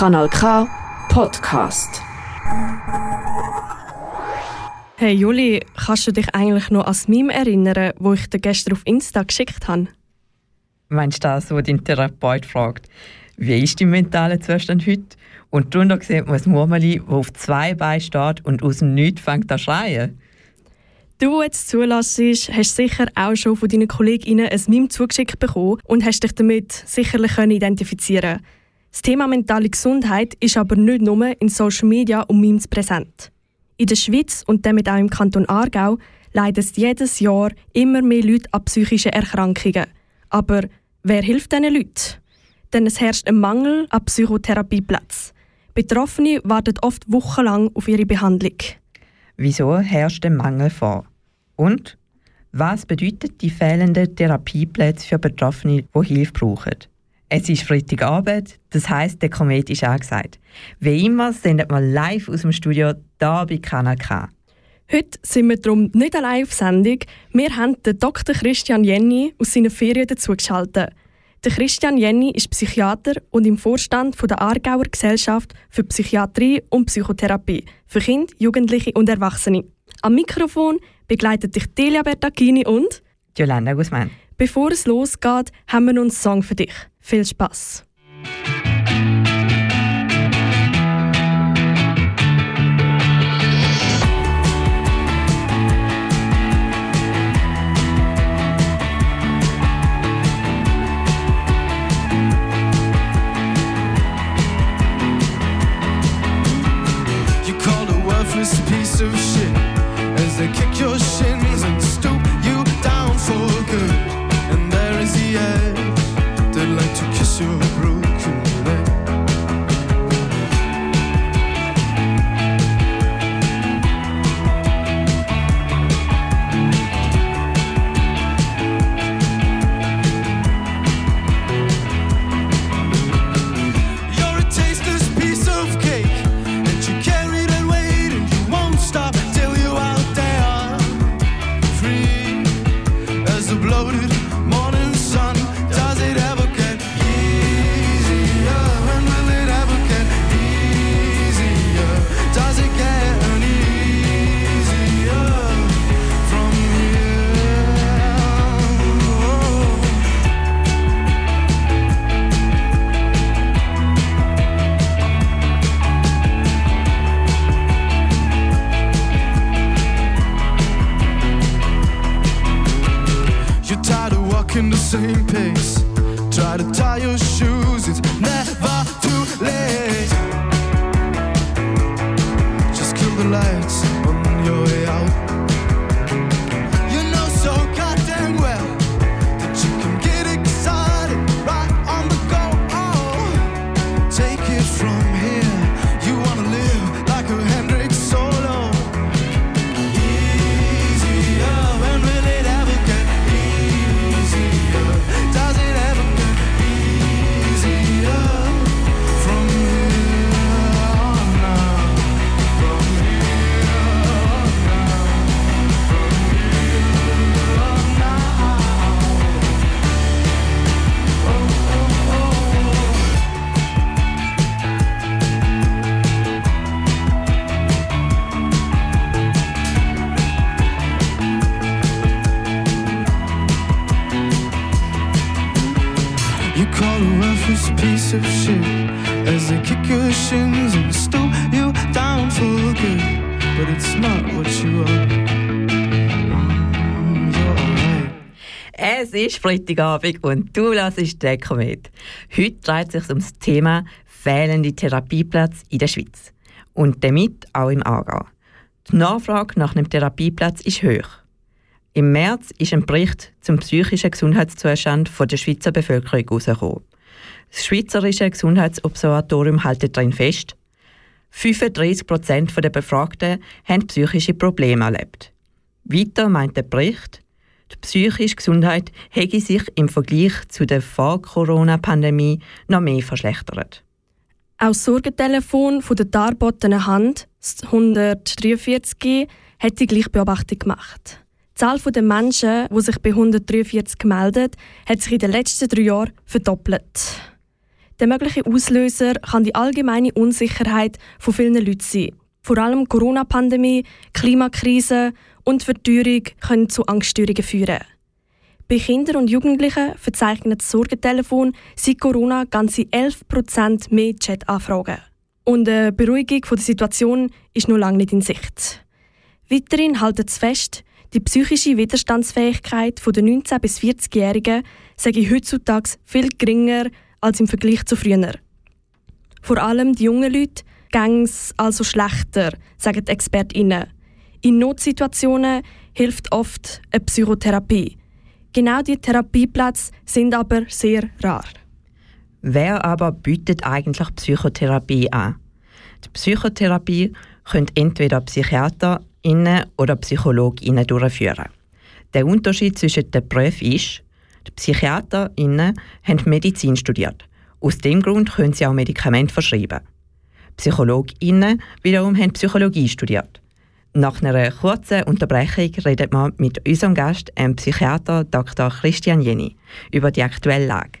Kanal K Podcast. Hey Juli, kannst du dich eigentlich noch an das Meme erinnern, wo ich dir gestern auf Insta geschickt habe? Meinst du das, wo dein Therapeut fragt, wie ist dein mentaler Zustand heute? Und drunter sieht man ein Murmeli, das auf zwei Beinen steht und aus dem Nichts fängt an zu schreien. Du, der jetzt zulässt, hast sicher auch schon von deinen KollegInnen ein Meme zugeschickt bekommen und hast dich damit sicherlich identifizieren Das Thema mentale Gesundheit ist aber nicht nur in Social Media und Memes präsent. In der Schweiz und damit auch im Kanton Aargau leiden jedes Jahr immer mehr Leute an psychischen Erkrankungen. Aber wer hilft diesen Leuten? Denn es herrscht ein Mangel an Psychotherapieplätzen. Betroffene warten oft wochenlang auf ihre Behandlung. Wieso herrscht ein Mangel vor? Und was bedeutet die fehlenden Therapieplätze für Betroffene, die Hilfe brauchen? Es ist Freitagabend, das heisst, der Komet ist angesagt. Wie immer sendet wir live aus dem Studio hier bei Kanal K. Heute sind wir darum nicht allein auf Sendung. Wir haben den Dr. Christian Jenny aus seinen Ferien dazugeschaltet. Der Christian Jenny ist Psychiater und im Vorstand der Aargauer Gesellschaft für Psychiatrie und Psychotherapie für Kinder, Jugendliche und Erwachsene. Am Mikrofon begleitet dich Delia Bertacchini und Jolanda Guzman. Bevor es losgeht, haben wir uns einen Song für dich. Viel Spaß! Freitagabend und du hörst Deko mit. Heute dreht es sich um das Thema fehlende Therapieplatz in der Schweiz und damit auch im Aargau. Die Nachfrage nach einem Therapieplatz ist hoch. Im März ist ein Bericht zum psychischen Gesundheitszustand der Schweizer Bevölkerung herausgekommen. Das Schweizerische Gesundheitsobservatorium hält darin fest, 35 Prozent der Befragten haben psychische Probleme erlebt. Weiter meint der Bericht, die psychische Gesundheit hätte sich im Vergleich zu der Vor-Corona-Pandemie noch mehr verschlechtert. Auch das Sorgentelefon der darbotenen Hand, das 143, hat die gleiche Beobachtung gemacht. Die Zahl der Menschen, die sich bei 143 melden, hat sich in den letzten drei Jahren verdoppelt. Der mögliche Auslöser kann die allgemeine Unsicherheit von vielen Leuten sein. Vor allem Corona-Pandemie, Klimakrise und Verteuerung können zu Angststörungen führen. Bei Kindern und Jugendlichen verzeichnet das Sorgentelefon seit Corona ganze 11% mehr Chat-Anfragen. Und eine Beruhigung der Situation ist noch lange nicht in Sicht. Weiterhin halten es fest, die psychische Widerstandsfähigkeit der 19- bis 40-Jährigen sei heutzutage viel geringer als im Vergleich zu früher. Vor allem die jungen Leute es also schlechter, sagen die ExpertInnen. In Notsituationen hilft oft eine Psychotherapie. Genau diese Therapieplätze sind aber sehr rar. Wer aber bietet eigentlich Psychotherapie an? Die Psychotherapie können entweder PsychiaterInnen oder PsychologInnen durchführen. Der Unterschied zwischen den Berufen ist, die PsychiaterInnen haben Medizin studiert. Aus dem Grund können sie auch Medikamente verschreiben. PsychologInnen wiederum haben Psychologie studiert. Nach einer kurzen Unterbrechung redet man mit unserem Gast, dem Psychiater Dr. Christian Jenny, über die aktuelle Lage.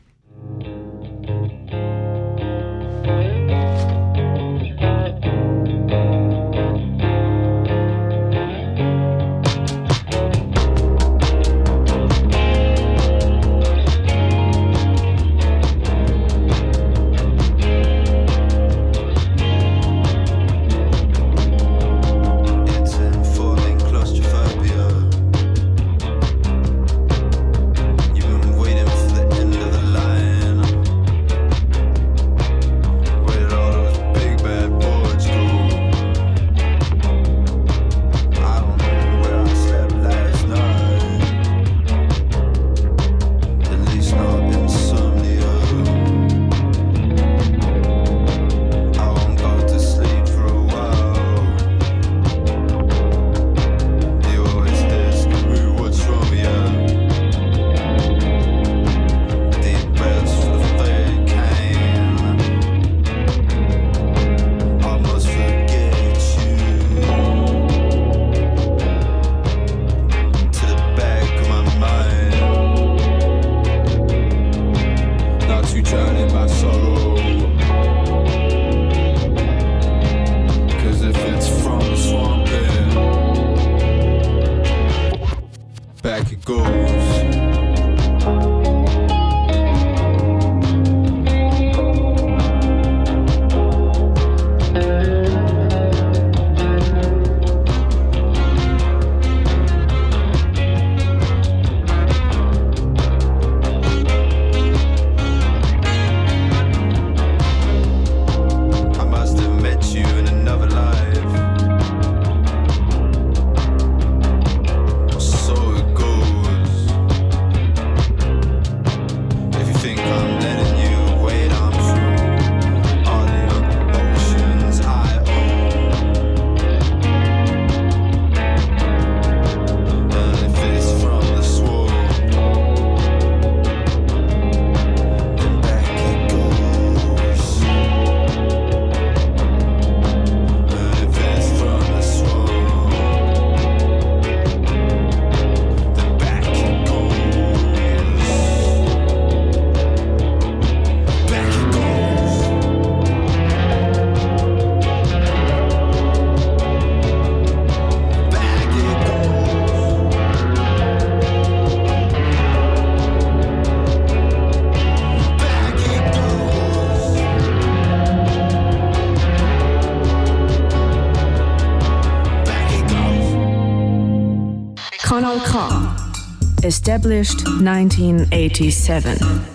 Established 1987.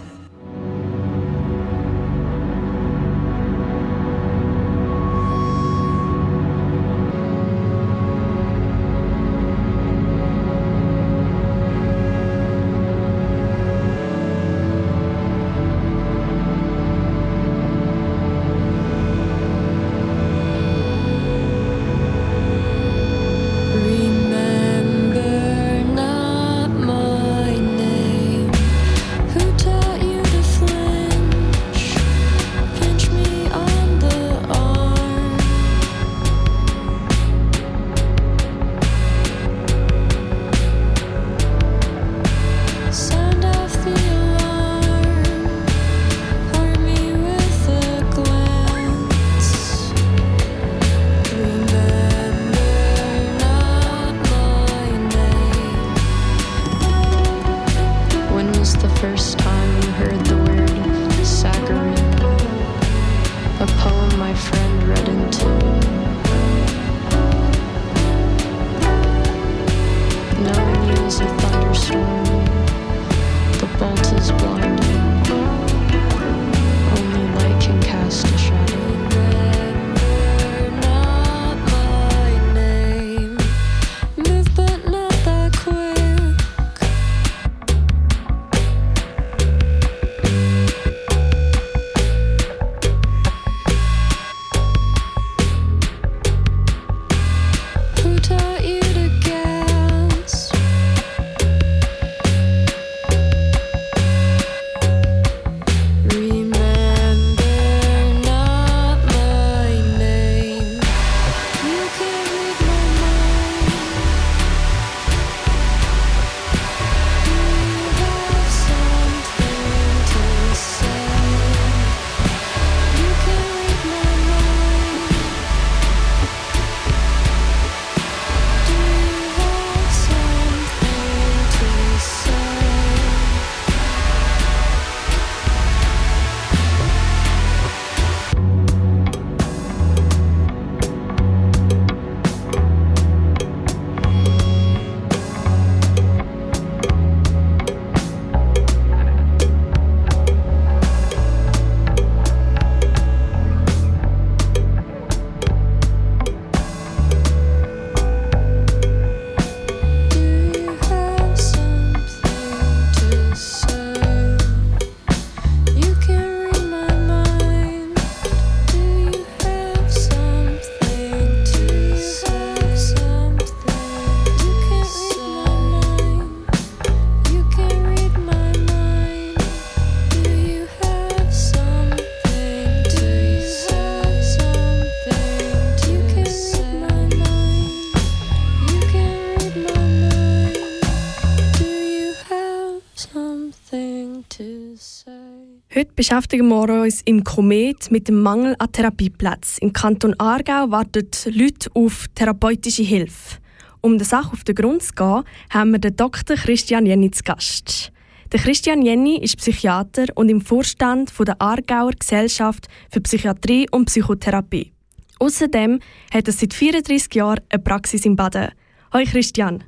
beschäftigen wir uns im Komet mit dem Mangel an Therapieplätzen. Im Kanton Aargau warten Leute auf therapeutische Hilfe. Um der Sache auf den Grund zu gehen, haben wir den Dr. Christian Jenny zu Gast. Der Christian Jenny ist Psychiater und im Vorstand der Aargauer Gesellschaft für Psychiatrie und Psychotherapie. Außerdem hat er seit 34 Jahren eine Praxis in Baden. Hallo Christian.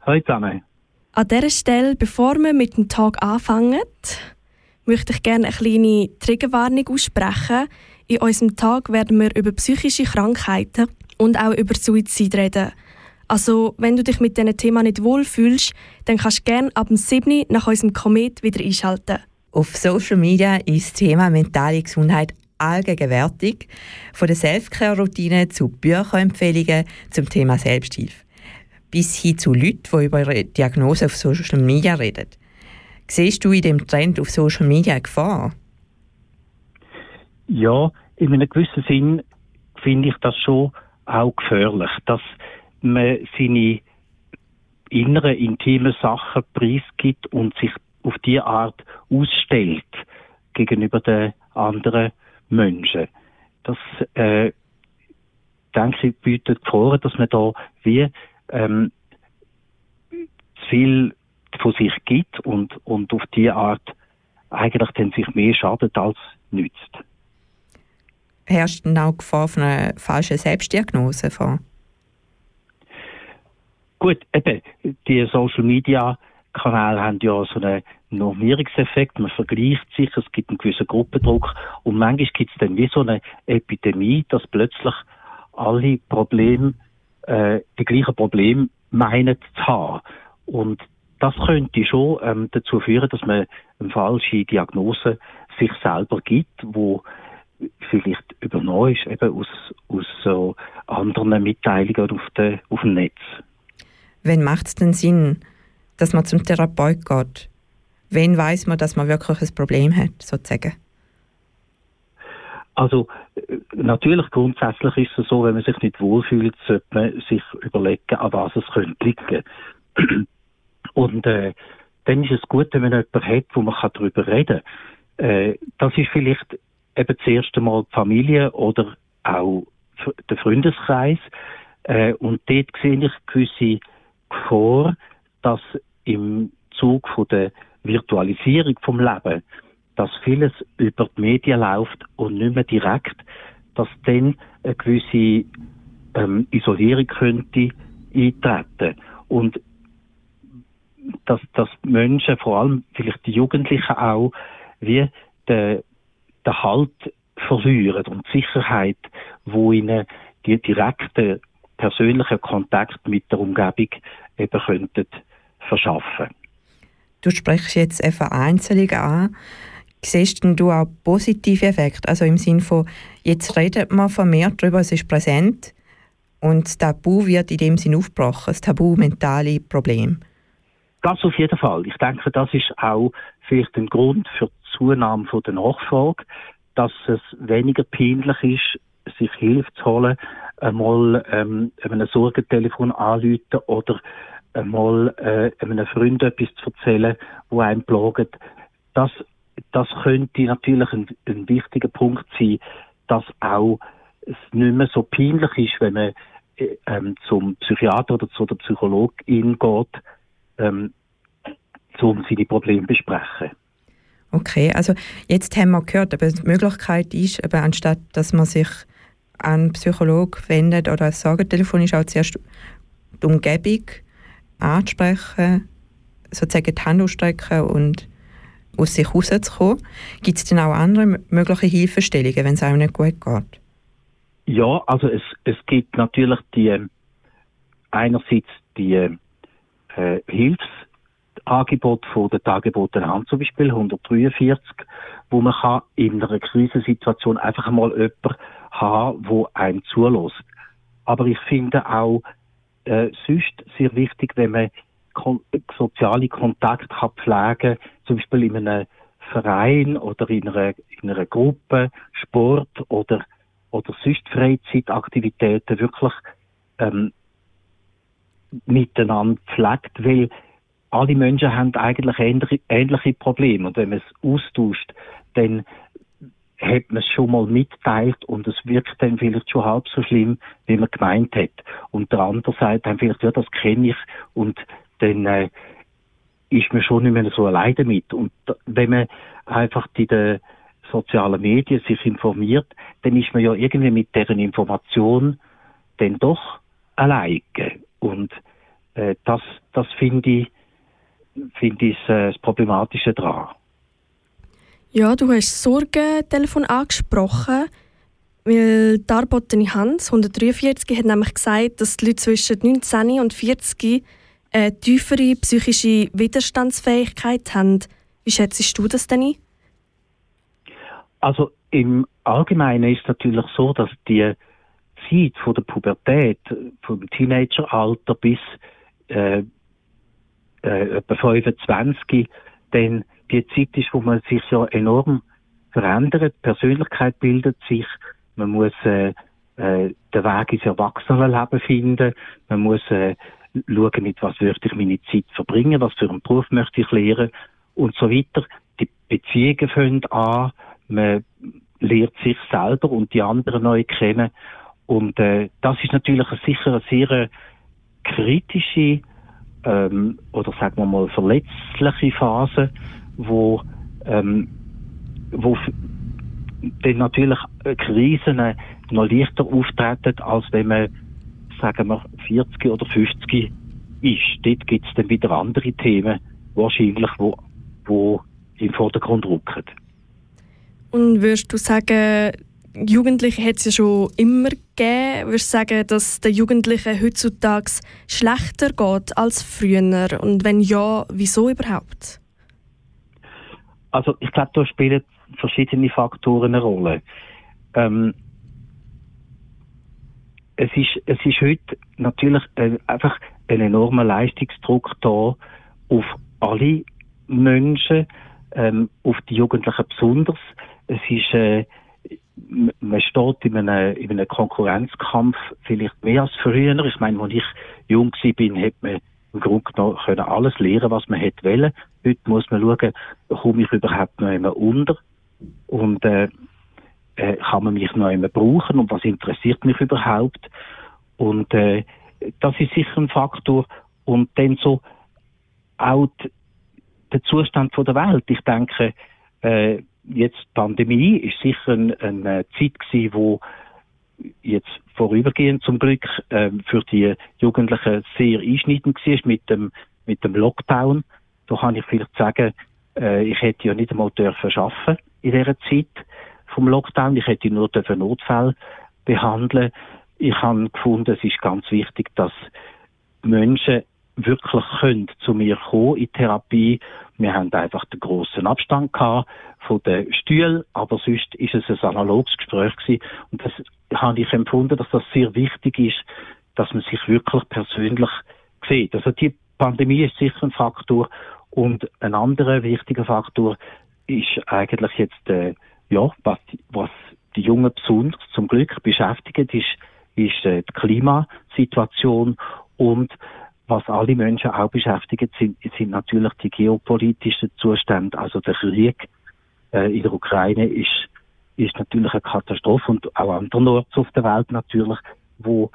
Hallo zusammen. An dieser Stelle, bevor wir mit dem Tag anfangen, möchte ich gerne eine kleine Triggerwarnung aussprechen. In unserem Tag werden wir über psychische Krankheiten und auch über Suizid reden. Also, wenn du dich mit diesem Thema nicht wohlfühlst, dann kannst du gerne ab dem 7. nach unserem Komet wieder einschalten. Auf Social Media ist das Thema mentale Gesundheit allgegenwärtig, von der Selfcare-Routine zu Bücherempfehlungen zum Thema Selbsthilfe, bis hin zu Leuten, die über ihre Diagnose auf Social Media reden. Siehst du in dem Trend auf Social Media eine Gefahr? Ja, in einem gewissen Sinn finde ich das schon auch gefährlich, dass man seine inneren, intimen Sachen preisgibt und sich auf diese Art ausstellt gegenüber den anderen Menschen. Das, äh, denke ich, bietet vor, dass man da wie ähm, zu viel von sich gibt und, und auf diese Art eigentlich dann sich mehr schadet als nützt. Herrscht denn auch Gefahr von einer falschen Selbstdiagnose vor? Gut, eben, die Social Media Kanäle haben ja so einen Normierungseffekt. Man vergleicht sich, es gibt einen gewissen Gruppendruck und manchmal gibt es dann wie so eine Epidemie, dass plötzlich alle Probleme, äh, die gleichen Probleme meinen zu haben. Und das könnte schon ähm, dazu führen, dass man eine falsche Diagnose sich selber gibt, wo vielleicht übernommen ist, eben aus, aus so anderen Mitteilungen auf, de, auf dem Netz. Wann macht es denn Sinn, dass man zum Therapeut geht? Wann weiß man, dass man wirklich ein Problem hat, sozusagen? Also äh, natürlich grundsätzlich ist es so, wenn man sich nicht wohlfühlt, sollte man sich überlegen, an was es könnte liegen. Und äh, dann ist es gut, wenn man jemanden hat, wo man darüber reden kann. Äh, das ist vielleicht eben das erste Mal die Familie oder auch der Freundeskreis. Äh, und dort sehe ich gewisse Gefahr, dass im Zug von der Virtualisierung vom Leben, dass vieles über die Medien läuft und nicht mehr direkt, dass dann eine gewisse ähm, Isolierung könnte eintreten. Und dass, dass Menschen, vor allem vielleicht die Jugendlichen auch, wie den, den Halt verlieren und die Sicherheit, wo ihnen die direkte persönliche Kontakt mit der Umgebung eben könnten verschaffen. Du sprichst jetzt einfach Einzelne an. Siehst du auch positive Effekte? Also im Sinne von, jetzt redet man vermehrt darüber, es ist präsent und das Tabu wird in dem Sinn aufgebrochen, das Tabu mentale Problem. Das auf jeden Fall. Ich denke, das ist auch vielleicht ein Grund für die Zunahme von der Nachfrage, dass es weniger peinlich ist, sich Hilfe zu holen, einmal ähm, einem Sorgentelefon anrufen oder einmal äh, einem Freund etwas zu erzählen, wo einen plagt. Das, das könnte natürlich ein, ein wichtiger Punkt sein, dass auch es nicht mehr so peinlich ist, wenn man äh, ähm, zum Psychiater oder zu der Psychologin geht, ähm, um seine Probleme zu besprechen. Okay, also jetzt haben wir gehört, aber die Möglichkeit ist, aber anstatt dass man sich an einen Psychologen wendet oder ein Sorgentelefon ist auch zuerst die Umgebung anzusprechen, sozusagen die Hand ausstrecken und aus sich rauszukommen. Gibt es denn auch andere mögliche Hilfestellungen, wenn es einem nicht gut geht? Ja, also es, es gibt natürlich die einerseits die äh, Hilfsangebote von der Dargebotenen Hand, zum Beispiel 143, wo man kann in einer Krisensituation einfach mal jemanden haben, wo einem zulässt. Aber ich finde auch äh, sonst sehr wichtig, wenn man kon soziale Kontakte kann pflegen zum Beispiel in einem Verein oder in einer, in einer Gruppe, Sport oder, oder sonst Freizeitaktivitäten wirklich ähm, miteinander pflegt, weil alle Menschen haben eigentlich ähnliche, Probleme. Und wenn man es austauscht, dann hat man es schon mal mitteilt und es wirkt dann vielleicht schon halb so schlimm, wie man gemeint hat. Und der andere sagt dann vielleicht, ja, das kenne ich und dann äh, ist man schon nicht mehr so allein damit. Und wenn man einfach in den sozialen Medien sich informiert, dann ist man ja irgendwie mit deren Information dann doch alleine. Und äh, das, das finde ich, finde ich äh, das Problematische daran. Ja, du hast das Sorgentelefon angesprochen, weil Darbotene Hans 143 hat nämlich gesagt, dass die Leute zwischen 19 und 40 eine tiefere psychische Widerstandsfähigkeit haben. Wie schätzt du das denn ein? Also im Allgemeinen ist es natürlich so, dass die Zeit von der Pubertät, vom Teenageralter bis äh, äh, etwa 25, dann die Zeit ist, wo man sich ja enorm verändert, die Persönlichkeit bildet sich, man muss äh, äh, den Weg ins Erwachsenenleben finden, man muss äh, schauen, mit was möchte ich meine Zeit verbringen, was für einen Beruf möchte ich lehren und so weiter. Die Beziehungen fangen an, man lernt sich selber und die anderen neu kennen und äh, das ist natürlich sicher eine sehr kritische ähm, oder sagen wir mal verletzliche Phase, wo, ähm, wo dann natürlich Krisen noch leichter auftreten, als wenn man, sagen wir, 40 oder 50 ist. Dort gibt es dann wieder andere Themen, wahrscheinlich, wo, wo im Vordergrund rücken. Und würdest du sagen, Jugendliche hat es ja schon immer gegeben. Würdest du sagen, dass den Jugendlichen heutzutage schlechter geht als früher? Und wenn ja, wieso überhaupt? Also ich glaube, da spielen verschiedene Faktoren eine Rolle. Ähm, es ist, es ist heute natürlich äh, einfach ein enormer Leistungsdruck da auf alle Menschen, ähm, auf die Jugendlichen besonders. Es ist, äh, man steht in einem, in einem Konkurrenzkampf vielleicht mehr als früher. Ich meine, als ich jung war, hat man im Grunde genommen können alles lernen, was man hätte wollen. Heute muss man schauen, komme ich überhaupt noch immer unter und äh, äh, kann man mich noch immer brauchen und was interessiert mich überhaupt. Und äh, das ist sicher ein Faktor. Und dann so auch der Zustand von der Welt. Ich denke, äh, jetzt Pandemie ist sicher eine, eine Zeit gewesen, wo jetzt vorübergehend zum Glück äh, für die Jugendlichen sehr einschneidend war mit dem, mit dem Lockdown. Da kann ich vielleicht sagen, äh, ich hätte ja nicht einmal dürfen arbeiten in dieser Zeit vom Lockdown. Ich hätte nur dürfen Notfall behandeln. Ich habe gefunden, es ist ganz wichtig, dass Menschen wirklich können zu mir kommen in Therapie. Wir haben einfach den grossen Abstand gehabt von den Stühlen, aber sonst ist es ein analoges Gespräch gewesen. Und das habe ich empfunden, dass das sehr wichtig ist, dass man sich wirklich persönlich sieht. Also die Pandemie ist sicher ein Faktor und ein anderer wichtiger Faktor ist eigentlich jetzt, äh, ja, was, was die Jungen besonders zum Glück beschäftigt, ist, ist äh, die Klimasituation und was alle Menschen auch beschäftigt, sind, sind natürlich die geopolitischen Zustände. Also der Krieg äh, in der Ukraine ist, ist natürlich eine Katastrophe und auch andernorts auf der Welt natürlich, wo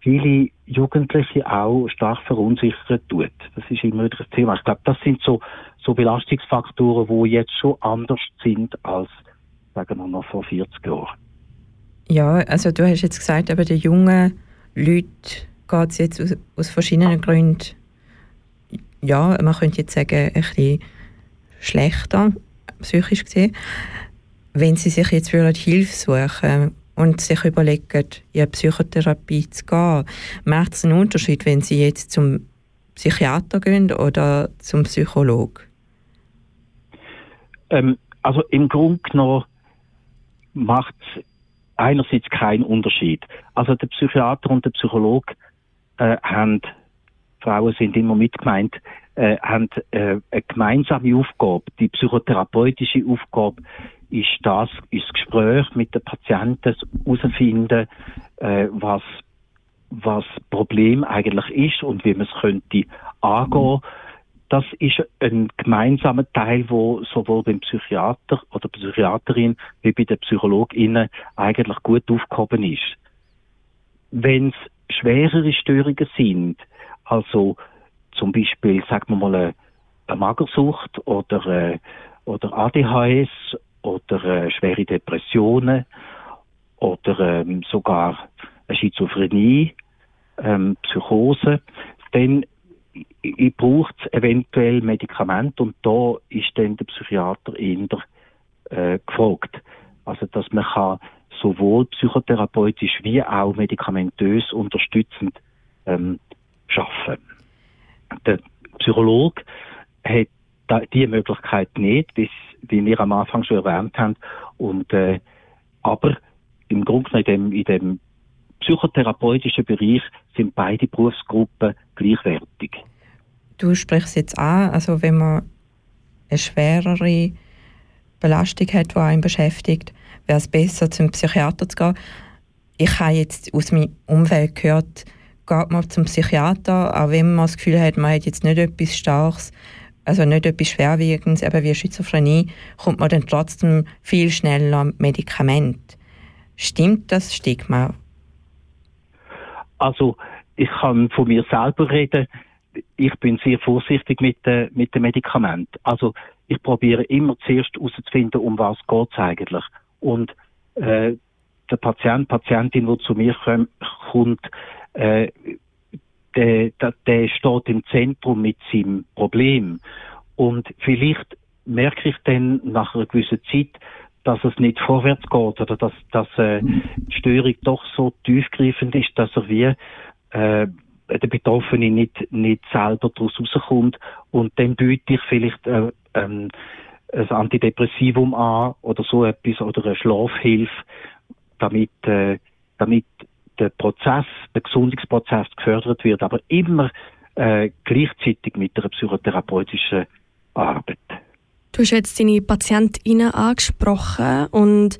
viele Jugendliche auch stark verunsichert tut. Das ist immer wieder ein Thema. Ich glaube, das sind so, so Belastungsfaktoren, die jetzt schon anders sind als, sagen wir noch, vor 40 Jahren. Ja, also du hast jetzt gesagt, aber die jungen Leute geht es jetzt aus, aus, verschiedenen Gründen, ja, man könnte jetzt sagen, ein bisschen schlechter, psychisch gesehen. Wenn sie sich jetzt für Hilfe suchen und sich überlegen, in Psychotherapie zu gehen, macht es einen Unterschied, wenn sie jetzt zum Psychiater gehen oder zum Psychologen? Ähm, also im Grunde genommen macht es einerseits keinen Unterschied. Also der Psychiater und der Psychologe äh, haben, Frauen sind immer mitgemeint, äh, haben äh, eine gemeinsame Aufgabe. Die psychotherapeutische Aufgabe ist das, ist das Gespräch mit den Patienten herausfinden, äh, was was Problem eigentlich ist und wie man es könnte angehen. das ist ein gemeinsamer Teil, wo sowohl beim Psychiater oder Psychiaterin wie bei den PsychologInnen eigentlich gut aufgehoben ist. Wenn es schwerere Störungen sind, also zum Beispiel, sagen wir mal, eine, Magersucht oder, äh, oder ADHS oder äh, schwere Depressionen oder ähm, sogar eine Schizophrenie, ähm, Psychose, dann braucht eventuell Medikament und da ist dann der Psychiater eher äh, gefragt. Also dass man kann sowohl psychotherapeutisch wie auch medikamentös unterstützend ähm, schaffen. Der Psychologe hat da, die Möglichkeit nicht, wie wir am Anfang schon erwähnt haben. Und, äh, aber im Grunde in dem, in dem psychotherapeutischen Bereich sind beide Berufsgruppen gleichwertig. Du sprichst jetzt an, also wenn man eine schwerere Belastung hat, die einen beschäftigt, wäre es besser, zum Psychiater zu gehen. Ich habe jetzt aus meinem Umfeld gehört, geht man zum Psychiater, auch wenn man das Gefühl hat, man hat jetzt nicht etwas Starkes, also nicht etwas Schwerwiegendes, eben wie Schizophrenie, kommt man dann trotzdem viel schneller Medikament. Stimmt das Stigma? Also ich kann von mir selber reden. Ich bin sehr vorsichtig mit den mit den Medikamenten. Also ich probiere immer zuerst herauszufinden, um was geht es eigentlich. Und äh, der Patient, Patientin, die zu mir kommt, äh, der, der, der steht im Zentrum mit seinem Problem. Und vielleicht merke ich dann nach einer gewissen Zeit, dass es nicht vorwärts geht oder dass, dass äh, die Störung doch so tiefgreifend ist, dass er wie äh, der Betroffene nicht, nicht selber daraus rauskommt und dann biete ich vielleicht äh, ähm, ein Antidepressivum an oder so etwas oder eine Schlafhilfe, damit, äh, damit der Prozess, der Gesundungsprozess gefördert wird, aber immer äh, gleichzeitig mit einer psychotherapeutischen Arbeit. Du hast jetzt deine PatientInnen angesprochen und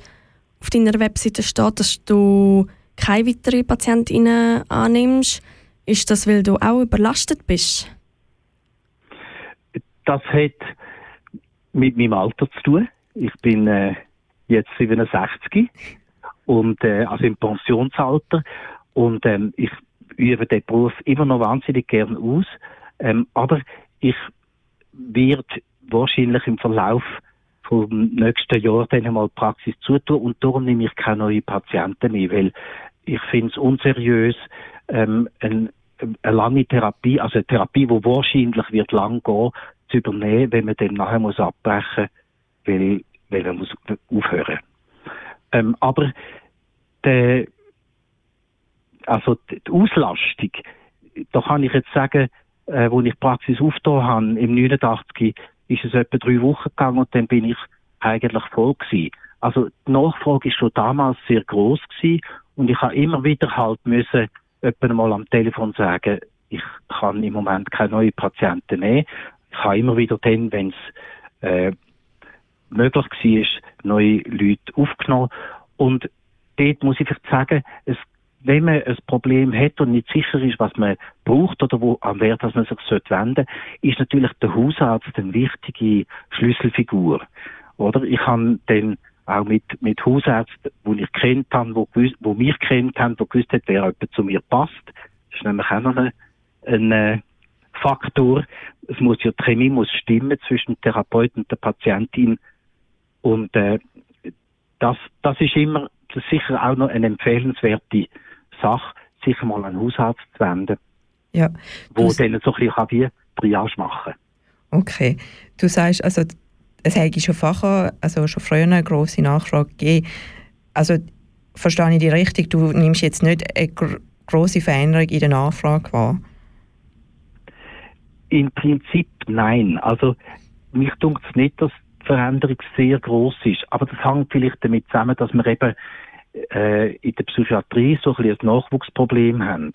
auf deiner Webseite steht, dass du keine weiteren PatientInnen annimmst. Ist das, weil du auch überlastet bist? Das hat mit meinem Alter zu tun. Ich bin äh, jetzt 67 und äh, also im Pensionsalter und ähm, ich übe den Beruf immer noch wahnsinnig gern aus, ähm, aber ich werde wahrscheinlich im Verlauf vom nächsten Jahr dann einmal Praxis zutun und darum nehme ich keine neuen Patienten mehr, weil ich finde es unseriös, ähm, ein, eine lange Therapie, also eine Therapie, die wahrscheinlich wird lang gehen, zu übernehmen, wenn man dann nachher muss abbrechen, weil, weil man muss aufhören. Ähm, aber der, also die Auslastung, da kann ich jetzt sagen, äh, wo ich Praxis aufgetan habe, im 89, ist es etwa drei Wochen gegangen und dann bin ich eigentlich voll gewesen. Also die Nachfrage ist schon damals sehr groß gewesen und ich habe immer wieder halt müssen etwa mal am Telefon sagen, ich kann im Moment keine neuen Patienten nehmen. Ich habe immer wieder dann, wenn es äh, möglich war, neue Leute aufgenommen. Und dort muss ich vielleicht sagen, es wenn man ein Problem hat und nicht sicher ist, was man braucht oder wo, an wer das man sich wenden sollte, ist natürlich der Hausarzt eine wichtige Schlüsselfigur. Oder? Ich habe dann auch mit, mit Hausärzten, die ich kennt habe, wo, gewusst, wo mich kennt haben, wo gewusst hat, wer jemand zu mir passt. Das ist nämlich auch noch ein, ein äh, Faktor. Es muss ja, die Chemie muss stimmen zwischen dem Therapeuten und der Patientin. Und, äh, das, das ist immer, das ist sicher auch noch eine empfehlenswerte Sache, sich mal an einen Hausarzt zu wenden, ja, wo dann so ein bisschen wie Triage machen Okay. Du sagst, also, es hätte schon also schon früher eine grosse Nachfrage gegeben. Also, verstehe ich dich richtig, du nimmst jetzt nicht eine gr grosse Veränderung in der Nachfrage wahr? Im Prinzip nein. Also, mich dunkt es nicht, dass die Veränderung sehr groß ist. Aber das hängt vielleicht damit zusammen, dass wir eben äh, in der Psychiatrie so ein, ein Nachwuchsproblem haben.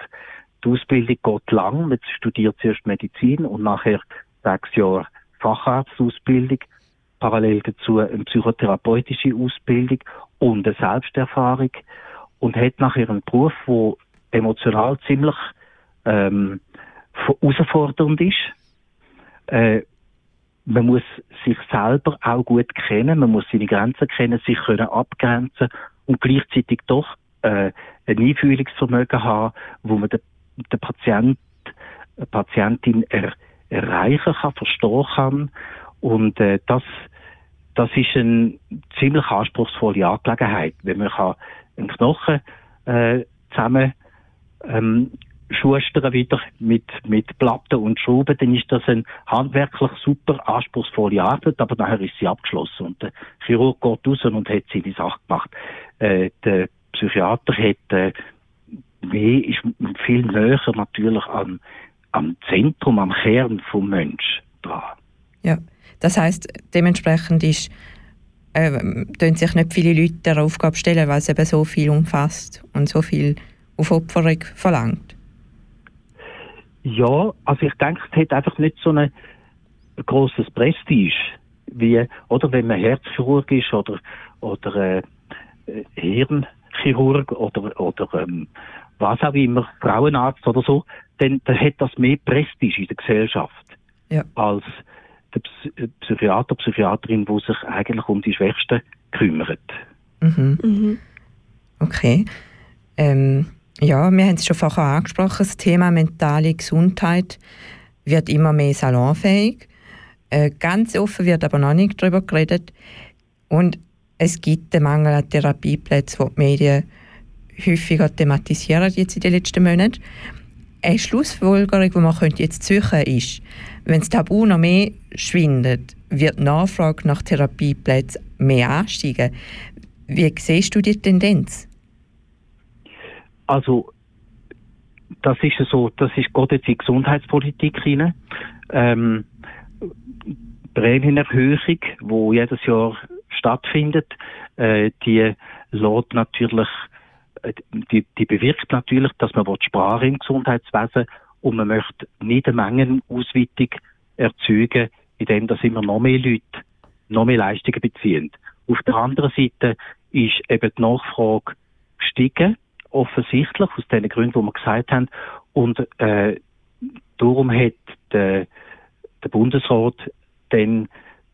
Die Ausbildung geht lang, man studiert zuerst Medizin und nachher sechs Jahre Facharztausbildung, parallel dazu eine psychotherapeutische Ausbildung und eine Selbsterfahrung und hat nachher einen Beruf, der emotional ziemlich ähm, herausfordernd ist. äh, man muss sich selber auch gut kennen, man muss seine Grenzen kennen, sich können abgrenzen und gleichzeitig doch äh, ein Einfühlungsvermögen haben, wo man den, den Patient, Patientin er, erreichen kann, verstehen kann. Und äh, das, das ist eine ziemlich anspruchsvolle Angelegenheit, wenn man kann einen Knochen äh, zusammen ähm, schustern wieder mit, mit Platten und Schrauben, dann ist das ein handwerklich super anspruchsvolle Arbeit, aber nachher ist sie abgeschlossen und der Chirurg geht raus und hat seine Sache gemacht. Äh, der Psychiater hat äh, mehr, ist viel näher natürlich am, am Zentrum, am Kern vom Mensch dran. Ja, das heißt dementsprechend ist äh, sich nicht viele Leute der Aufgabe stellen, weil es eben so viel umfasst und so viel Aufopferung verlangt. Ja, also ich denke, es hat einfach nicht so ein großes Prestige, wie, oder wenn man Herzchirurg ist oder, oder äh, Hirnchirurg oder, oder ähm, was auch immer, Frauenarzt oder so, dann, dann hat das mehr Prestige in der Gesellschaft ja. als der äh, Psychiater, Psychiaterin, die sich eigentlich um die Schwächsten kümmert. Mhm. Mhm. Okay. Ähm, ja, wir haben es schon vorher angesprochen, das Thema mentale Gesundheit wird immer mehr salonfähig. Äh, ganz offen wird aber noch nicht darüber geredet. Und es gibt den Mangel an Therapieplätzen, die die Medien häufiger thematisieren jetzt in den letzten Monaten. Eine Schlussfolgerung, die man jetzt ziehen könnte, ist, wenn das Tabu noch mehr schwindet, wird die Nachfrage nach Therapieplätzen mehr ansteigen. Wie siehst du die Tendenz? Also, das ist so, das ist gerade jetzt in die Gesundheitspolitik hinein. Ähm, Prämienerhöhung, wo jedes Jahr stattfindet, äh, die lädt natürlich, äh, die, die bewirkt natürlich, dass man sparen im Gesundheitswesen und man möchte nicht eine Mengenausweitung erzeugen, indem das immer noch mehr Leute noch mehr Leistungen beziehen. Auf der anderen Seite ist eben die Nachfrage gestiegen, offensichtlich, aus den Gründen, die wir gesagt haben. Und äh, darum hat der, der Bundesrat dann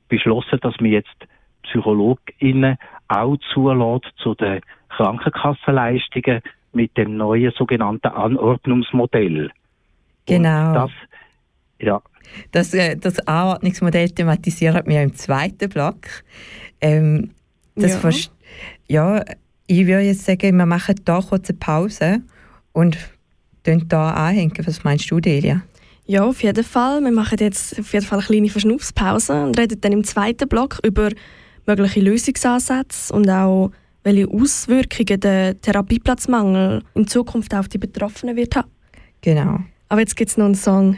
beschlossen, dass wir jetzt PsychologInnen auch zulässt zu den Krankenkassenleistungen mit dem neuen sogenannten Anordnungsmodell. Genau. Und das, ja. Das, äh, das Anordnungsmodell thematisiert wir im zweiten Block. Ähm, das ja. ja, ich würde jetzt sagen, wir machen hier kurz eine Pause und hier anhängen. Was meinst du, Delia? Ja, auf jeden Fall. Wir machen jetzt auf jeden Fall eine kleine Verschnaufspause und reden dann im zweiten Block über mögliche Lösungsansätze und auch welche Auswirkungen der Therapieplatzmangel in Zukunft auf die Betroffenen wird haben. Genau. Aber jetzt gibt es noch einen Song.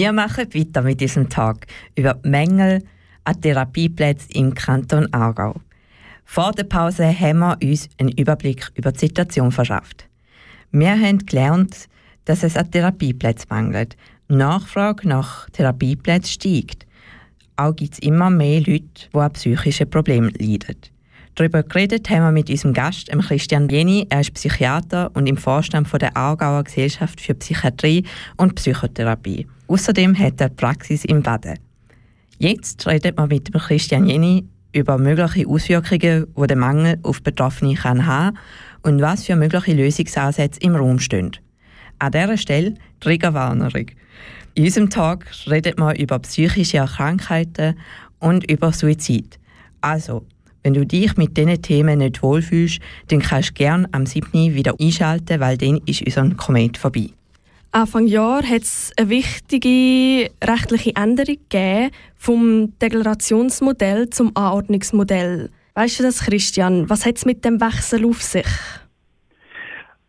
Wir machen weiter mit diesem Tag über Mängel an Therapieplätzen im Kanton Aargau. Vor der Pause haben wir uns einen Überblick über die Situation verschafft. Wir haben gelernt, dass es an Therapieplätzen mangelt. Die Nachfrage nach Therapieplätzen steigt. Auch gibt es immer mehr Leute, die an psychischen Problemen leiden. Darüber geredet haben wir mit unserem Gast, Christian Jenny. Er ist Psychiater und im Vorstand der Aargauer Gesellschaft für Psychiatrie und Psychotherapie. Außerdem hat er Praxis im Baden. Jetzt redet man mit Christian Jenny über mögliche Auswirkungen, die der Mangel auf Betroffene kann haben und was für mögliche Lösungsansätze im Raum stehen. An dieser Stelle Triggerwarnung. In unserem Tag redet man über psychische Krankheiten und über Suizid. Also, wenn du dich mit diesen Themen nicht wohlfühlst, dann kannst du gerne am 7. wieder einschalten, weil dann ist unser Komet vorbei. Anfang Jahr hat es eine wichtige rechtliche Änderung gegeben vom Deklarationsmodell zum Anordnungsmodell. Weißt du das, Christian? Was hat es mit dem Wechsel auf sich?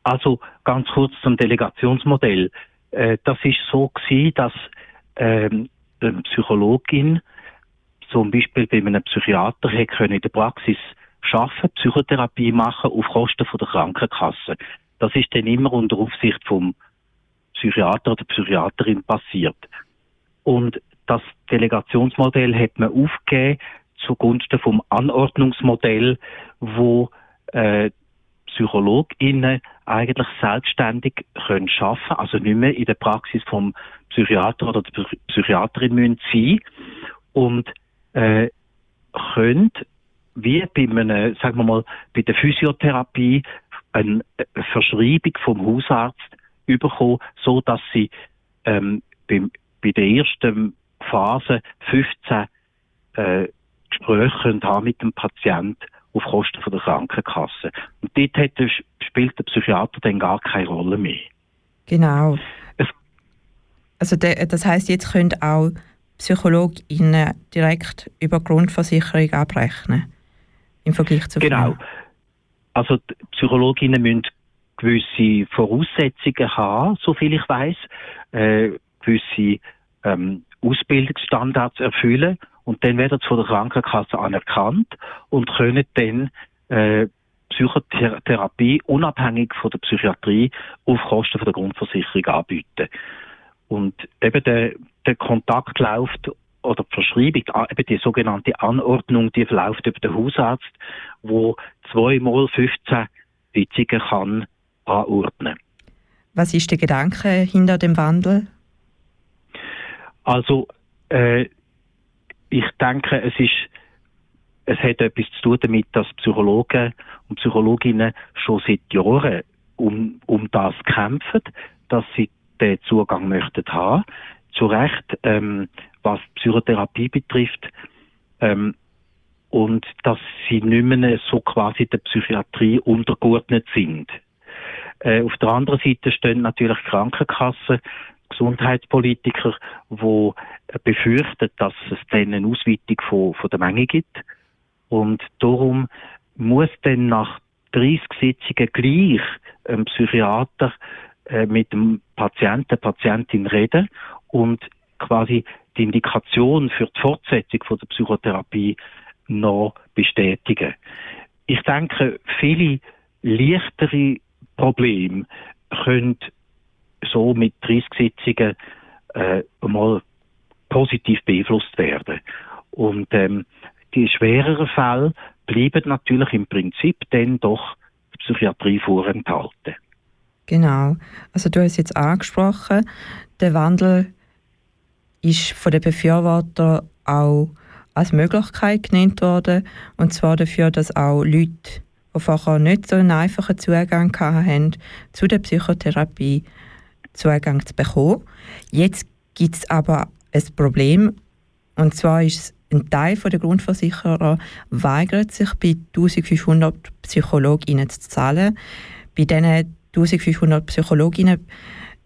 Also ganz kurz zum Delegationsmodell. Äh, das ist so gewesen, dass ähm, eine Psychologin zum Beispiel bei einem Psychiater hätte in der Praxis schaffen, Psychotherapie machen auf Kosten von der Krankenkasse. Das ist dann immer unter Aufsicht vom Psychiater oder Psychiaterin passiert. Und das Delegationsmodell hat man aufgegeben zugunsten vom Anordnungsmodell, wo äh, PsychologInnen eigentlich selbstständig können schaffen, also nicht mehr in der Praxis vom Psychiater oder der Psychiaterin müssen sein und äh, können wie bei einem, sagen wir mal, bei der Physiotherapie eine Verschreibung vom Hausarzt bekommen, so dass sie ähm, beim, bei der ersten Phase 15 äh, Gespräche haben mit dem Patienten auf Kosten von der Krankenkasse. Und dort hat, spielt der Psychiater dann gar keine Rolle mehr. Genau. Es also das heißt, jetzt können auch PsychologInnen direkt über Grundversicherung abrechnen im Vergleich zu Genau. Also die PsychologInnen müssen gewisse Voraussetzungen haben, soviel ich weiß, äh, gewisse ähm, Ausbildungsstandards erfüllen und dann werden sie von der Krankenkasse anerkannt und können dann äh, Psychotherapie unabhängig von der Psychiatrie auf Kosten von der Grundversicherung anbieten. Und eben der, der Kontakt läuft oder die Verschreibung, eben die sogenannte Anordnung, die verläuft über den Hausarzt, wo zweimal 15 Sitzungen kann anordnen. Was ist der Gedanke hinter dem Wandel? Also, äh, ich denke, es ist, es hat etwas zu tun damit, dass Psychologen und Psychologinnen schon seit Jahren um, um das kämpfen, dass sie den Zugang möchten haben. Zu Recht, ähm, was Psychotherapie betrifft, ähm, und dass sie nicht mehr so quasi der Psychiatrie untergeordnet sind. Äh, auf der anderen Seite stehen natürlich Krankenkassen, Gesundheitspolitiker, die befürchten, dass es dann eine Ausweitung von, von der Menge gibt. Und darum muss dann nach 30 Sitzungen gleich ein Psychiater äh, mit dem Patienten, Patientin reden und quasi die Indikation für die Fortsetzung von der Psychotherapie noch bestätigen. Ich denke, viele leichtere Probleme können so mit 30 Sitzungen äh, mal positiv beeinflusst werden. Und ähm, die schwereren Fälle bleiben natürlich im Prinzip dann doch Psychiatrie vorenthalten. Genau. Also du hast jetzt angesprochen, der Wandel ist von den Befürwortern auch als Möglichkeit genannt worden. Und zwar dafür, dass auch Leute, die vorher nicht so einen einfachen Zugang hatten zu der Psychotherapie, Zugang zu bekommen. Jetzt gibt es aber ein Problem. Und zwar ist ein Teil der Grundversicherer weigert sich, bei 1500 Psychologinnen zu zahlen. Bei diesen 1500 Psychologinnen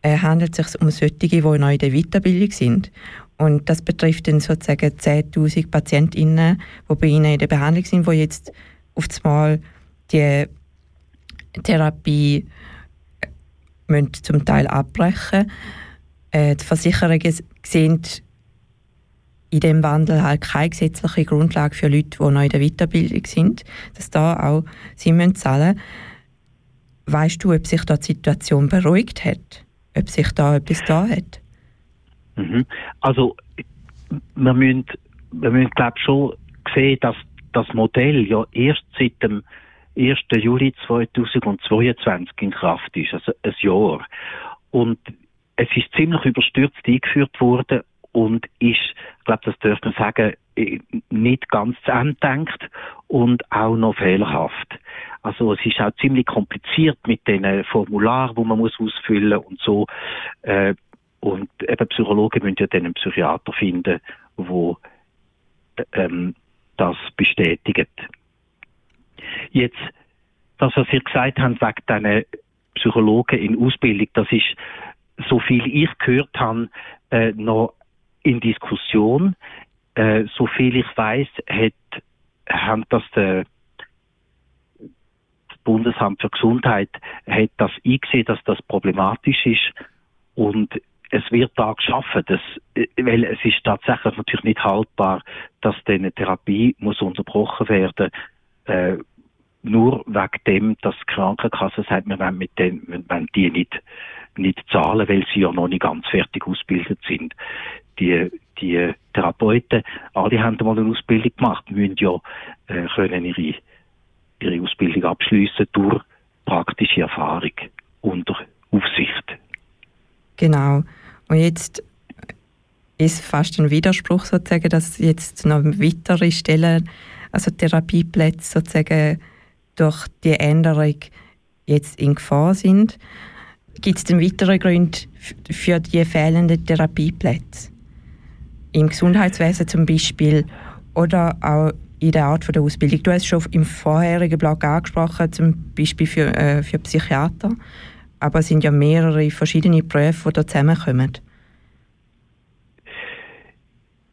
äh, handelt es sich um solche, die noch in der Weiterbildung sind. Und das betrifft dann sozusagen 10.000 PatientInnen, die bei ihnen in der Behandlung sind, die jetzt auf einmal die Therapie äh, müssen zum Teil abbrechen Äh, die Versicherungen sehen in dem Wandel halt keine gesetzliche Grundlage für Leute, die noch in der Weiterbildung sind, dass da auch sie müssen zahlen Weißt du, ob sich da die Situation beruhigt hat? Ob sich da etwas da hat? Mhm. Also, wir müssen, wir müssen glaube schon sehen, dass das Modell ja erst seit dem 1. Juli 2022 in Kraft ist, also ein Jahr. Und es ist ziemlich überstürzt eingeführt worden und ist, ich glaube, das dürfte man sagen, nicht ganz zu Ende denkt und auch noch fehlerhaft. Also es ist auch ziemlich kompliziert mit den Formularen, wo man muss ausfüllen und so. Äh, und eben Psychologen müssen ja dann einen Psychiater finden, wo ähm, das bestätigt. Jetzt, das, was Sie gesagt haben, wegen diesen Psychologen in Ausbildung, das ist, so viel ich gehört habe, äh, noch in Diskussion. Äh, so viel ich weiß, hat, haben das der das Bundesamt für Gesundheit hat das eingesehen, dass das problematisch ist und es wird da geschaffen, dass, weil es ist tatsächlich natürlich nicht haltbar, dass diese Therapie muss unterbrochen werden, äh, nur wegen dem, dass die Krankenkasse sagt, wir wollen, mit den, wir wollen die nicht, nicht zahlen, weil sie ja noch nicht ganz fertig ausgebildet sind. Die, die Therapeuten, alle haben mal eine Ausbildung gemacht, müssen ja äh, können ihre, ihre Ausbildung abschließen durch praktische Erfahrung unter Aufsicht. Genau. Und jetzt ist fast ein Widerspruch sozusagen, dass jetzt noch weitere Stellen, also Therapieplätze sozusagen durch die Änderung jetzt in Gefahr sind. Gibt es denn weitere Gründe für die fehlenden Therapieplätze? Im Gesundheitswesen zum Beispiel oder auch in der Art der Ausbildung. Du hast es schon im vorherigen Blog angesprochen, zum Beispiel für, äh, für Psychiater aber es sind ja mehrere verschiedene Berufe, die da zusammenkommen.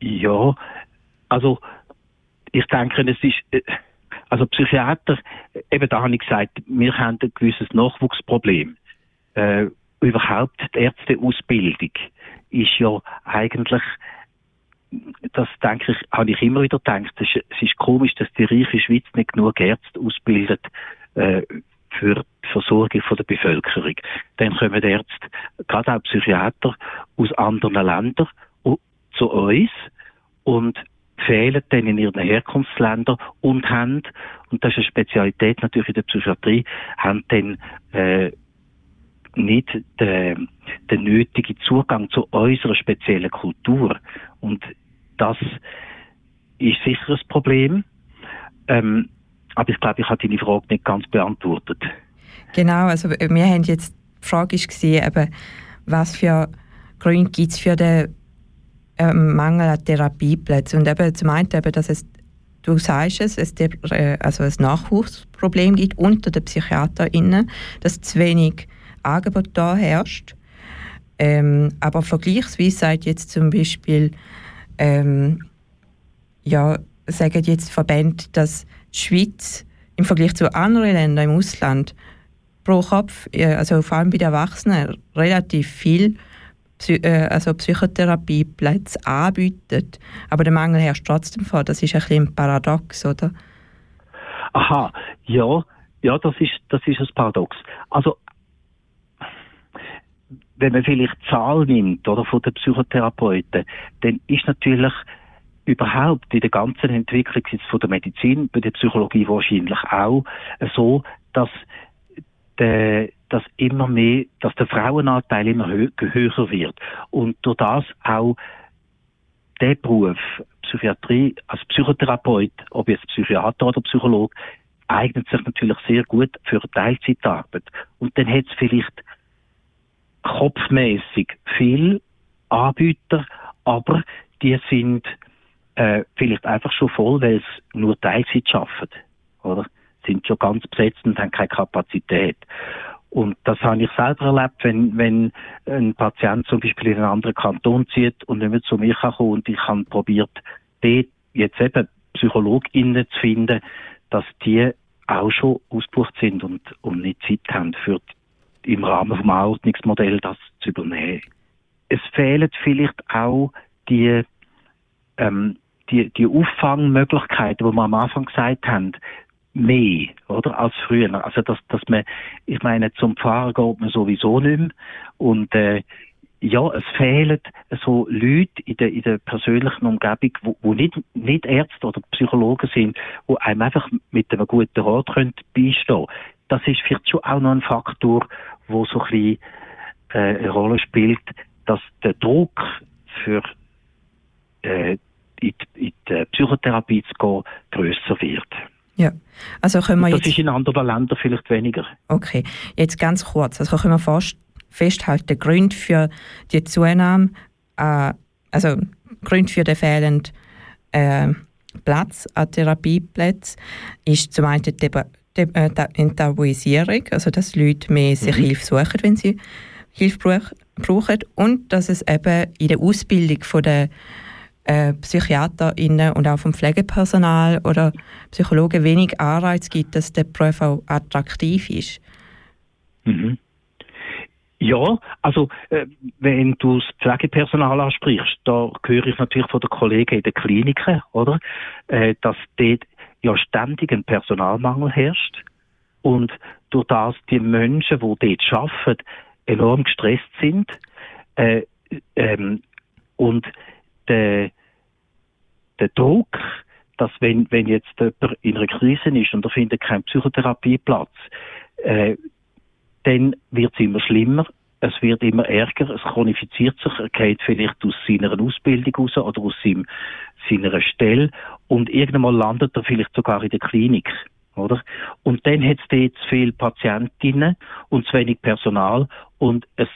Ja, also ich denke, es ist, äh, also Psychiater, eben da habe ich gesagt, wir haben ein gewisses Nachwuchsproblem. Äh, überhaupt die Ärzteausbildung ist ja eigentlich, das denke ich, habe ich immer wieder gedacht, es ist komisch, dass die reiche Schweiz nicht genug Ärzte ausbildet äh, für die Versorgung der Bevölkerung. Dann kommen Ärzte, gerade auch Psychiater aus anderen Ländern zu uns und fehlen dann in ihren Herkunftsländern und haben, und das ist eine Spezialität natürlich in der Psychiatrie, haben dann äh, nicht den, den nötigen Zugang zu unserer speziellen Kultur. Und das ist sicher ein Problem. Ähm, aber ich glaube, ich habe deine Frage nicht ganz beantwortet. Genau, also wir haben jetzt die Frage gesehen, eben, was für Gründe gibt es für den ähm, Mangel an Therapieplätzen. Und eben zum einen, eben, dass es, du sagst es, es äh, also ein Nachwuchsproblem gibt unter den PsychiaterInnen, dass zu wenig Angebot da herrscht. Ähm, aber vergleichsweise sagt jetzt zum Beispiel, ähm, ja, sagen jetzt Verbände, dass die Schweiz im Vergleich zu anderen Ländern im Ausland pro Kopf, also vor allem bei den Erwachsenen, relativ viel äh, also Psychotherapieplätze anbietet. Aber der Mangel herrscht trotzdem vor. Das ist ein bisschen ein Paradox, oder? Aha, ja, ja, das ist, das ist ein Paradox. Also, wenn man vielleicht Zahl nimmt, oder, von den Psychotherapeuten, dann ist natürlich überhaupt in der ganzen Entwicklung jetzt von der Medizin, bei der Psychologie wahrscheinlich auch, so, dass der, dass immer mehr, dass der Frauenanteil immer hö höher wird und durch das auch der Beruf Psychiatrie als Psychotherapeut, ob jetzt Psychiater oder Psychologe, eignet sich natürlich sehr gut für eine Teilzeitarbeit. Und dann hat es vielleicht kopfmäßig viel Anbieter, aber die sind äh, vielleicht einfach schon voll, weil es nur Teilzeit schaffen, oder? Sind schon ganz besetzt und haben keine Kapazität. Und das habe ich selber erlebt, wenn, wenn ein Patient zum Beispiel in einen anderen Kanton zieht und nicht mehr zu mir kann kommen und ich habe probiert, dort jetzt eben PsychologInnen zu finden, dass die auch schon ausgebucht sind und, und nicht Zeit haben, für im Rahmen vom Anordnungsmodell das zu übernehmen. es fehlen vielleicht auch die, ähm, die, die Auffangmöglichkeiten, die wir am Anfang gesagt haben, mehr, oder, als früher. Also, dass, dass man, ich meine, zum Pfarrer geht man sowieso nicht mehr. Und, äh, ja, es fehlen so Leute in der, in der persönlichen Umgebung, wo, wo nicht, nicht Ärzte oder Psychologen sind, wo einem einfach mit einem guten Rat können beistehen Das ist vielleicht schon auch noch ein Faktor, wo so ein bisschen, äh, eine Rolle spielt, dass der Druck für äh, in, die, in die Psychotherapie zu gehen grösser wird. Ja, also können wir das jetzt... ist in anderen Ländern vielleicht weniger. Okay, jetzt ganz kurz, also können wir fast festhalten, Grund für die Zunahme, äh, also Grund für den fehlenden äh, Platz an Therapieplätzen ist zum einen die, Enttabuisierung, also dass Leute mehr sich mhm. Hilfe suchen, wenn sie Hilfe brauchen und dass es eben in der Ausbildung von der äh, PsychiaterInnen und auch vom Pflegepersonal oder Psychologen wenig Anreiz gibt, dass der Beruf auch attraktiv ist. Mhm. Ja, also äh, wenn du das Pflegepersonal ansprichst, da höre ich natürlich von den Kollegen in den Kliniken, oder, äh, dass dort ja ständig ein Personalmangel herrscht und durch das die Menschen, die dort arbeiten, enorm gestresst sind äh, ähm, und der, der Druck, dass wenn, wenn jetzt jemand in einer Krise ist und er findet keinen Psychotherapieplatz, äh, dann wird es immer schlimmer, es wird immer ärger, es chronifiziert sich, er geht vielleicht aus seiner Ausbildung raus oder aus seinem, seiner Stelle und irgendwann landet er vielleicht sogar in der Klinik. Oder? Und dann hat es dort zu viele Patientinnen und zu wenig Personal und es,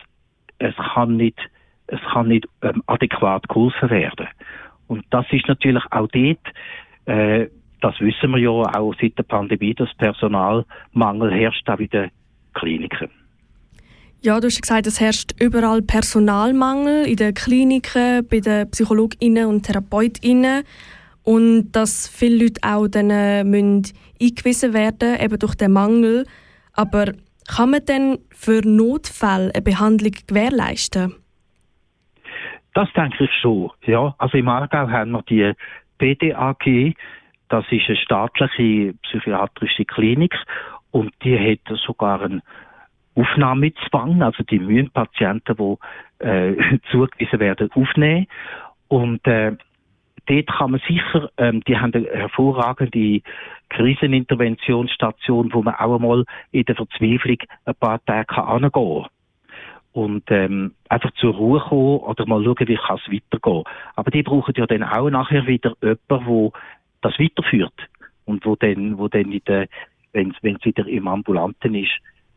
es kann nicht, es kann nicht ähm, adäquat geholfen werden. Und das ist natürlich auch dort, äh, das wissen wir ja auch seit der Pandemie, dass Personalmangel herrscht auch in den Kliniken. Ja, du hast gesagt, es herrscht überall Personalmangel in den Kliniken, bei den PsychologInnen und TherapeutInnen und dass viele Leute auch dann äh, müssen eingewiesen werden, eben durch den Mangel. Aber kann man denn für Notfälle eine Behandlung gewährleisten? Das denke ich schon, ja. Also im Aargau haben wir die PDAG, das ist eine staatliche psychiatrische Klinik und die hat sogar einen Aufnahmezwang, also die müssen Patienten, die äh, zugewiesen werden, aufnehmen. Und äh, dort kann man sicher, ähm, die haben eine hervorragende Kriseninterventionsstation, wo man auch einmal in der Verzweiflung ein paar Tage angehen kann. Und ähm, einfach zur Ruhe kommen oder mal schauen, wie kann es weitergehen. Aber die brauchen ja dann auch nachher wieder jemanden, wo das weiterführt. Und wo dann, wo dann in der, wenn es wieder im Ambulanten ist,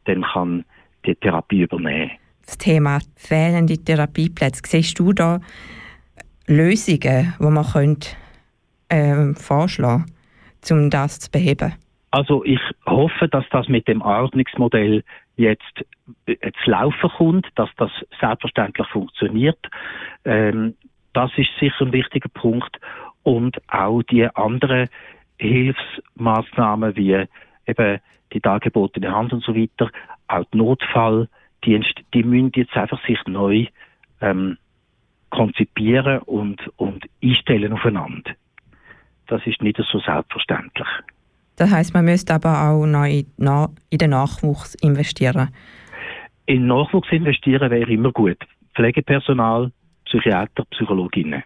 dann kann die Therapie übernehmen. Das Thema fehlende Therapieplätze, siehst du da Lösungen, die man könnte, äh, vorschlagen könnte, um das zu beheben? Also ich hoffe, dass das mit dem Ordnungsmodell jetzt äh, zu laufen kommt, dass das selbstverständlich funktioniert. Ähm, das ist sicher ein wichtiger Punkt. Und auch die anderen Hilfsmaßnahmen wie eben die dargebotene Hand und so weiter, auch die Notfalldienste, die müssen jetzt einfach sich neu ähm, konzipieren und, und einstellen aufeinander. Das ist nicht so selbstverständlich. Das heißt, man müsste aber auch noch in, in den Nachwuchs investieren. In Nachwuchs investieren wäre immer gut. Pflegepersonal, Psychiater, Psychologinnen.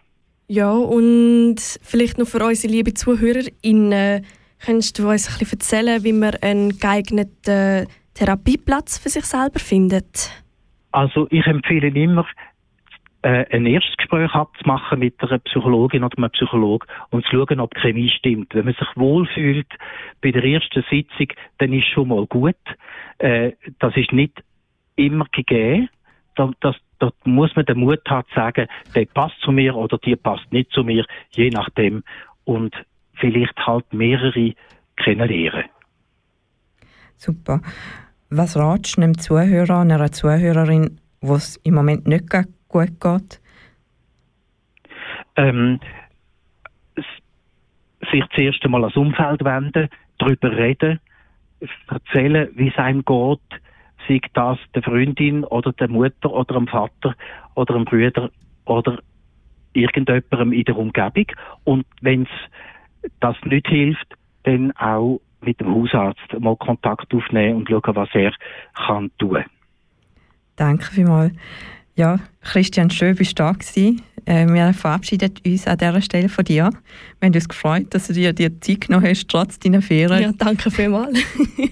Ja, und vielleicht noch für unsere lieben ZuhörerInnen, Könntest du uns ein bisschen erzählen, wie man einen geeigneten Therapieplatz für sich selber findet? Also ich empfehle immer, äh, ein erstes Gespräch abzumachen mit einer Psychologin oder einem Psychologen und zu schauen, ob die Chemie stimmt. Wenn man sich wohlfühlt bei der ersten Sitzung, dann ist schon mal gut. Äh, das ist nicht immer gegeben. Da, das, da muss man den Mut haben zu sagen, der passt zu mir oder die passt nicht zu mir, je nachdem. Und vielleicht halt mehrere kennenlernen. Super. Was ratst du einem Zuhörer, einer Zuhörerin, wo es im Moment nicht gut geht? Ähm, sich zuerst einmal ans Umfeld wenden, darüber reden, erzählen, wie es einem geht, sei das der Freundin oder der Mutter oder dem Vater oder dem Bruder oder irgendjemandem in der Umgebung. Und wenn das nicht hilft, dann auch mit dem Hausarzt mal Kontakt aufnehmen und schauen, was er kann tun. Danke vielmals. Ja, Christian Schön bist du da gewesen. Äh, wir verabschieden uns an dieser Stelle von dir. Wir haben uns gefreut, dass du dir die Zeit genommen hast, trotz deiner Ferien. Ja, danke vielmals.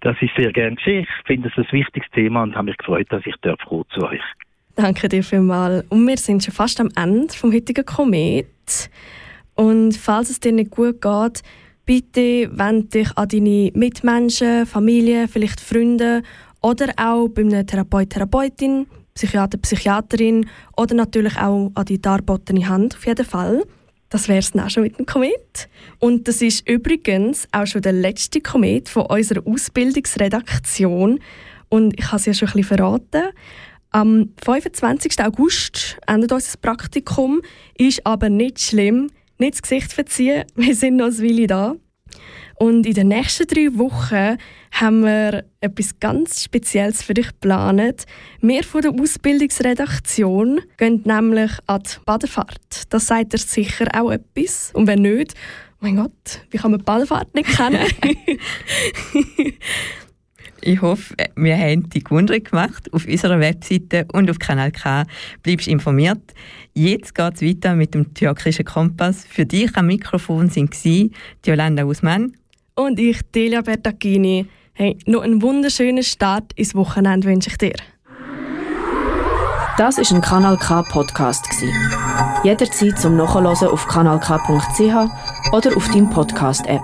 das ist sehr gern geschehen. Ich finde es ein wichtiges Thema und habe mich gefreut, dass ich darf zu euch. Danke dir vielmals. Und wir sind schon fast am Ende vom heutigen Komet. Und falls es dir nicht gut geht, bitte wende dich an deine Mitmenschen, Familie, vielleicht Freunde oder auch bei einer Therapeut, Therapeutin, Psychiater, Psychiaterin oder natürlich auch an die darbotene Hand auf jeden Fall. Das wäre es dann auch schon mit dem Komet. Und das ist übrigens auch schon der letzte Komet von unserer Ausbildungsredaktion. Und ich habe es ja schon ein bisschen verraten. Am 25. August endet unser Praktikum, ist aber nicht schlimm. Nicht das Gesicht verziehen, wir sind noch ein Weile da. Und in den nächsten drei Wochen haben wir etwas ganz Spezielles für dich geplant. Wir von der Ausbildungsredaktion gehen nämlich an die Badefahrt. Das sagt dir sicher auch etwas. Und wenn nicht, mein Gott, wie kann man die Badefahrt nicht kennen? Ich hoffe, wir haben dich gewundert gemacht. Auf unserer Webseite und auf Kanal K bleibst informiert. Jetzt geht es weiter mit dem türkischen Kompass. Für dich am Mikrofon sind die Jolanda Usman und ich, Delia Bertacchini. Hey, noch einen wunderschönen Start ins Wochenende wünsche ich dir. Das ist ein Kanal K Podcast Jederzeit zum Nachhören auf kanalk.ch oder auf deinem Podcast App.